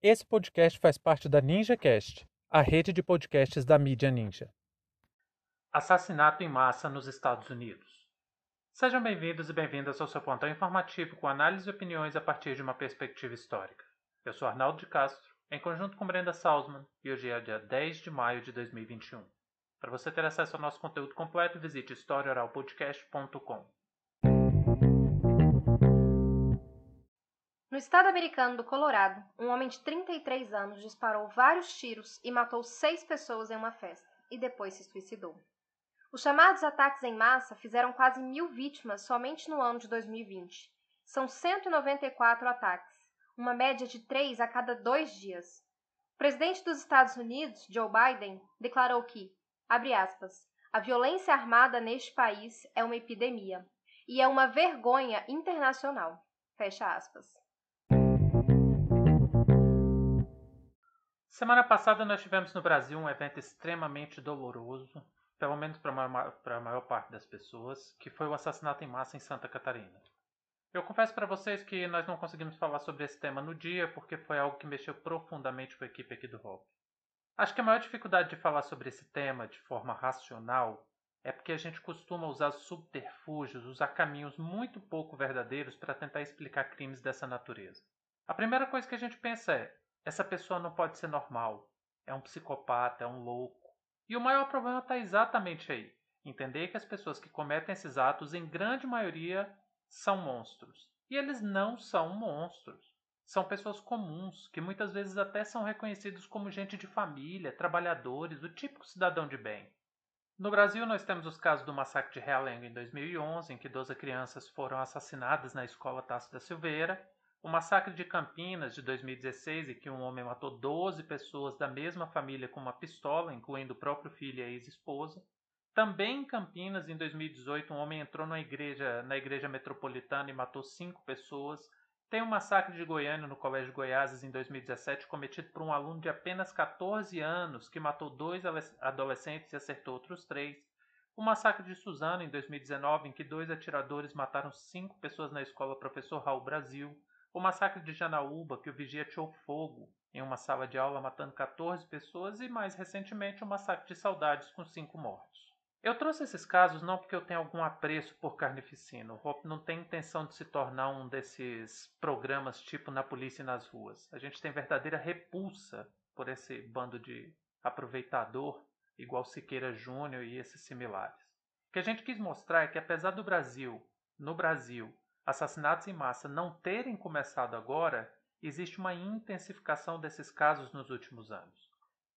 Esse podcast faz parte da NinjaCast, a rede de podcasts da mídia Ninja. Assassinato em massa nos Estados Unidos. Sejam bem-vindos e bem-vindas ao seu pontão informativo com análise e opiniões a partir de uma perspectiva histórica. Eu sou Arnaldo de Castro, em conjunto com Brenda Salzman, e hoje é dia 10 de maio de 2021. Para você ter acesso ao nosso conteúdo completo, visite historioralpodcast.com. No estado americano do Colorado, um homem de 33 anos disparou vários tiros e matou seis pessoas em uma festa, e depois se suicidou. Os chamados ataques em massa fizeram quase mil vítimas somente no ano de 2020. São 194 ataques, uma média de três a cada dois dias. O presidente dos Estados Unidos, Joe Biden, declarou que, abre aspas, a violência armada neste país é uma epidemia e é uma vergonha internacional. Fecha aspas. Semana passada nós tivemos no Brasil um evento extremamente doloroso, pelo menos para a maior parte das pessoas, que foi o assassinato em massa em Santa Catarina. Eu confesso para vocês que nós não conseguimos falar sobre esse tema no dia porque foi algo que mexeu profundamente com a equipe aqui do Rock. Acho que a maior dificuldade de falar sobre esse tema de forma racional é porque a gente costuma usar subterfúgios, usar caminhos muito pouco verdadeiros para tentar explicar crimes dessa natureza. A primeira coisa que a gente pensa é: essa pessoa não pode ser normal. É um psicopata, é um louco. E o maior problema está exatamente aí. Entender que as pessoas que cometem esses atos, em grande maioria, são monstros. E eles não são monstros. São pessoas comuns, que muitas vezes até são reconhecidos como gente de família, trabalhadores, o típico cidadão de bem. No Brasil, nós temos os casos do massacre de Realengo em 2011, em que 12 crianças foram assassinadas na escola Tasso da Silveira, o massacre de Campinas de 2016, em que um homem matou 12 pessoas da mesma família com uma pistola, incluindo o próprio filho e a ex-esposa. Também em Campinas, em 2018, um homem entrou na igreja, na igreja metropolitana e matou cinco pessoas. Tem o um massacre de Goiânia no Colégio Goiás em 2017, cometido por um aluno de apenas 14 anos que matou dois adolescentes e acertou outros três. O massacre de Suzano em 2019, em que dois atiradores mataram cinco pessoas na escola Professor Raul Brasil. O massacre de Janaúba, que o vigia tirou fogo em uma sala de aula matando 14 pessoas, e mais recentemente o massacre de Saudades com cinco mortos. Eu trouxe esses casos não porque eu tenho algum apreço por carnificina. O Hop não tem intenção de se tornar um desses programas tipo na polícia e nas ruas. A gente tem verdadeira repulsa por esse bando de aproveitador, igual Siqueira Júnior e esses similares. O que a gente quis mostrar é que apesar do Brasil, no Brasil, assassinatos em massa não terem começado agora, existe uma intensificação desses casos nos últimos anos.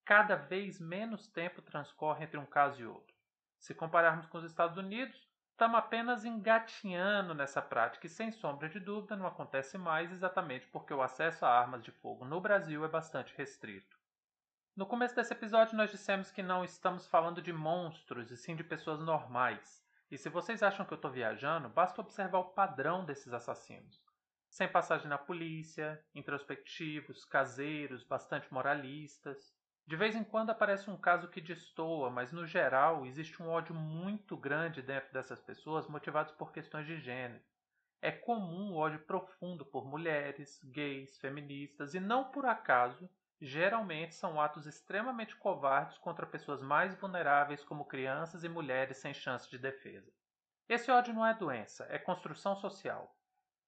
Cada vez menos tempo transcorre entre um caso e outro. Se compararmos com os Estados Unidos, estamos apenas engatinhando nessa prática e, sem sombra de dúvida, não acontece mais exatamente porque o acesso a armas de fogo no Brasil é bastante restrito. No começo desse episódio, nós dissemos que não estamos falando de monstros e sim de pessoas normais. E se vocês acham que eu estou viajando, basta observar o padrão desses assassinos. Sem passagem na polícia, introspectivos, caseiros, bastante moralistas. De vez em quando aparece um caso que destoa, mas no geral existe um ódio muito grande dentro dessas pessoas motivados por questões de gênero. É comum o ódio profundo por mulheres, gays, feministas e não por acaso geralmente são atos extremamente covardes contra pessoas mais vulneráveis, como crianças e mulheres sem chance de defesa. Esse ódio não é doença, é construção social.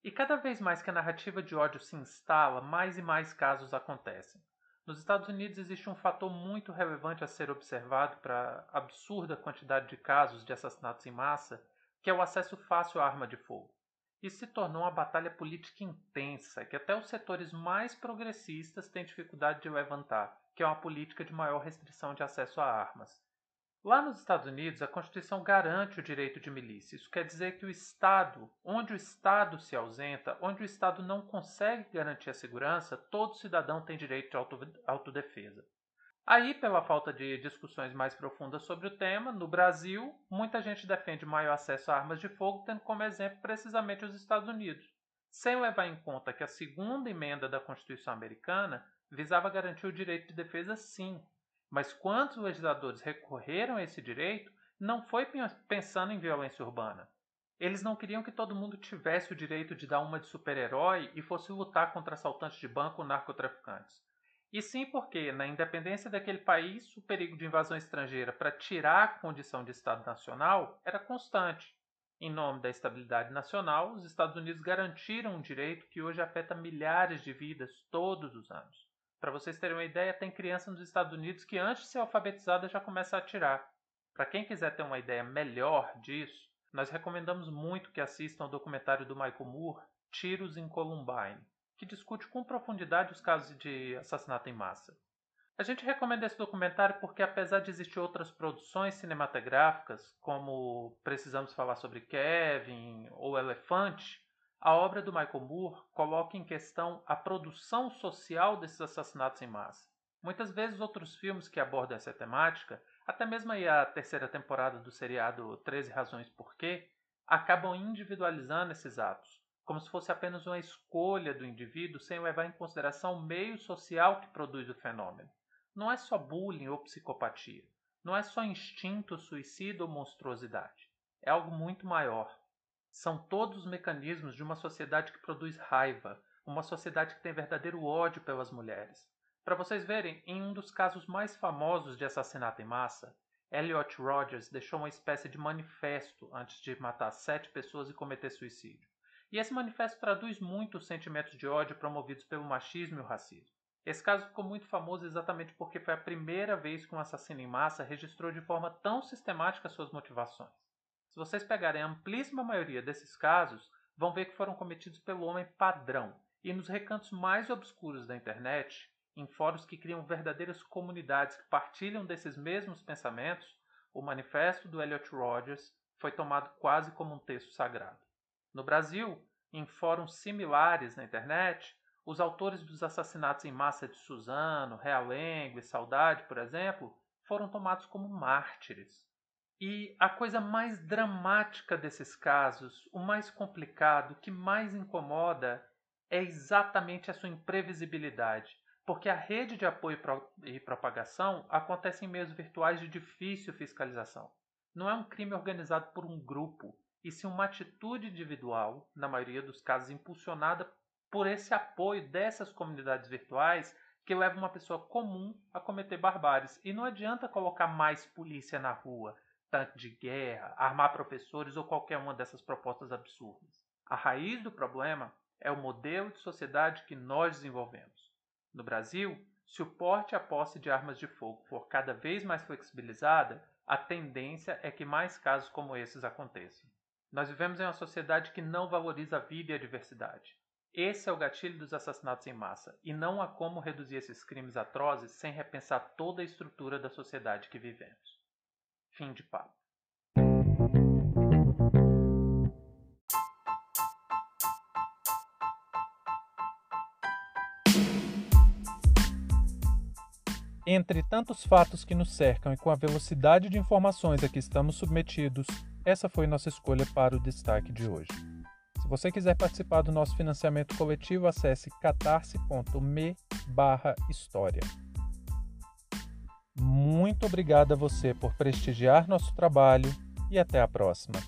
E cada vez mais que a narrativa de ódio se instala, mais e mais casos acontecem. Nos Estados Unidos existe um fator muito relevante a ser observado para a absurda quantidade de casos de assassinatos em massa, que é o acesso fácil à arma de fogo. Isso se tornou uma batalha política intensa, que até os setores mais progressistas têm dificuldade de levantar, que é uma política de maior restrição de acesso a armas. Lá nos Estados Unidos, a Constituição garante o direito de milícia. Isso quer dizer que o Estado, onde o Estado se ausenta, onde o Estado não consegue garantir a segurança, todo cidadão tem direito de autodefesa. Aí, pela falta de discussões mais profundas sobre o tema, no Brasil, muita gente defende maior acesso a armas de fogo, tendo como exemplo precisamente os Estados Unidos, sem levar em conta que a segunda emenda da Constituição americana visava garantir o direito de defesa sim, mas quantos legisladores recorreram a esse direito não foi pensando em violência urbana. Eles não queriam que todo mundo tivesse o direito de dar uma de super-herói e fosse lutar contra assaltantes de banco ou narcotraficantes. E sim porque, na independência daquele país, o perigo de invasão estrangeira para tirar a condição de Estado nacional era constante. Em nome da estabilidade nacional, os Estados Unidos garantiram um direito que hoje afeta milhares de vidas todos os anos. Para vocês terem uma ideia, tem criança nos Estados Unidos que antes de ser alfabetizada já começa a atirar. Para quem quiser ter uma ideia melhor disso, nós recomendamos muito que assistam ao documentário do Michael Moore, Tiros em Columbine, que discute com profundidade os casos de assassinato em massa. A gente recomenda esse documentário porque, apesar de existir outras produções cinematográficas, como Precisamos Falar sobre Kevin ou Elefante, a obra do Michael Moore coloca em questão a produção social desses assassinatos em massa. Muitas vezes outros filmes que abordam essa temática até mesmo a terceira temporada do seriado 13 Razões Por Quê, acabam individualizando esses atos, como se fosse apenas uma escolha do indivíduo sem levar em consideração o meio social que produz o fenômeno. Não é só bullying ou psicopatia. Não é só instinto, suicídio ou monstruosidade. É algo muito maior. São todos os mecanismos de uma sociedade que produz raiva, uma sociedade que tem verdadeiro ódio pelas mulheres, para vocês verem, em um dos casos mais famosos de assassinato em massa, Elliot Rogers deixou uma espécie de manifesto antes de matar sete pessoas e cometer suicídio. E esse manifesto traduz muito os sentimentos de ódio promovidos pelo machismo e o racismo. Esse caso ficou muito famoso exatamente porque foi a primeira vez que um assassino em massa registrou de forma tão sistemática suas motivações. Se vocês pegarem a amplíssima maioria desses casos, vão ver que foram cometidos pelo homem padrão. E nos recantos mais obscuros da internet, em fóruns que criam verdadeiras comunidades que partilham desses mesmos pensamentos, o manifesto do Elliot Rogers foi tomado quase como um texto sagrado. No Brasil, em fóruns similares na internet, os autores dos assassinatos em massa de Suzano, Realengo e Saudade, por exemplo, foram tomados como mártires. E a coisa mais dramática desses casos, o mais complicado, o que mais incomoda, é exatamente a sua imprevisibilidade porque a rede de apoio e propagação acontece em meios virtuais de difícil fiscalização. Não é um crime organizado por um grupo, e sim uma atitude individual, na maioria dos casos impulsionada por esse apoio dessas comunidades virtuais que leva uma pessoa comum a cometer barbáries. E não adianta colocar mais polícia na rua, tanque de guerra, armar professores ou qualquer uma dessas propostas absurdas. A raiz do problema é o modelo de sociedade que nós desenvolvemos. No Brasil, se o porte e a posse de armas de fogo for cada vez mais flexibilizada, a tendência é que mais casos como esses aconteçam. Nós vivemos em uma sociedade que não valoriza a vida e a diversidade. Esse é o gatilho dos assassinatos em massa, e não há como reduzir esses crimes atrozes sem repensar toda a estrutura da sociedade que vivemos. Fim de papo. Entre tantos fatos que nos cercam e com a velocidade de informações a que estamos submetidos, essa foi nossa escolha para o destaque de hoje. Se você quiser participar do nosso financiamento coletivo, acesse catarse.me história. Muito obrigado a você por prestigiar nosso trabalho e até a próxima.